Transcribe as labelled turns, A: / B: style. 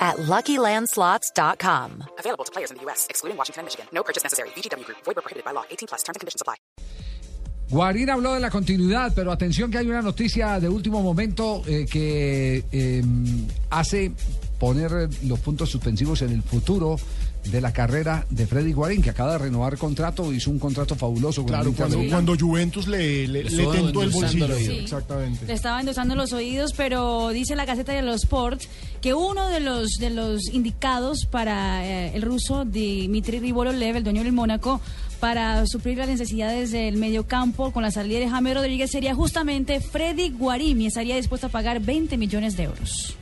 A: at LuckyLandSlots.com.
B: Available to players in the U.S., excluding Washington and Michigan. No purchase necessary. VGW Group. Void where prohibited by law. 18 plus. Terms and conditions apply.
C: Guarín habló de la continuidad, pero atención que hay una noticia de último momento eh, que eh, hace poner los puntos suspensivos en el futuro de la carrera de Freddy Guarín, que acaba de renovar contrato, hizo un contrato fabuloso. Con
D: Claro, cuando, cuando Juventus le, le, le
E: estuvo
D: tentó el bolsillo.
F: Sí.
D: Exactamente.
F: Le estaba endosando los oídos, pero dice la Gaceta de los Sports que uno de los de los indicados para eh, el ruso Dmitry Rivololev, el dueño del Mónaco, para suplir las necesidades del mediocampo con la salida de Jaime Rodríguez sería justamente Freddy Guarín y estaría dispuesto a pagar 20 millones de euros.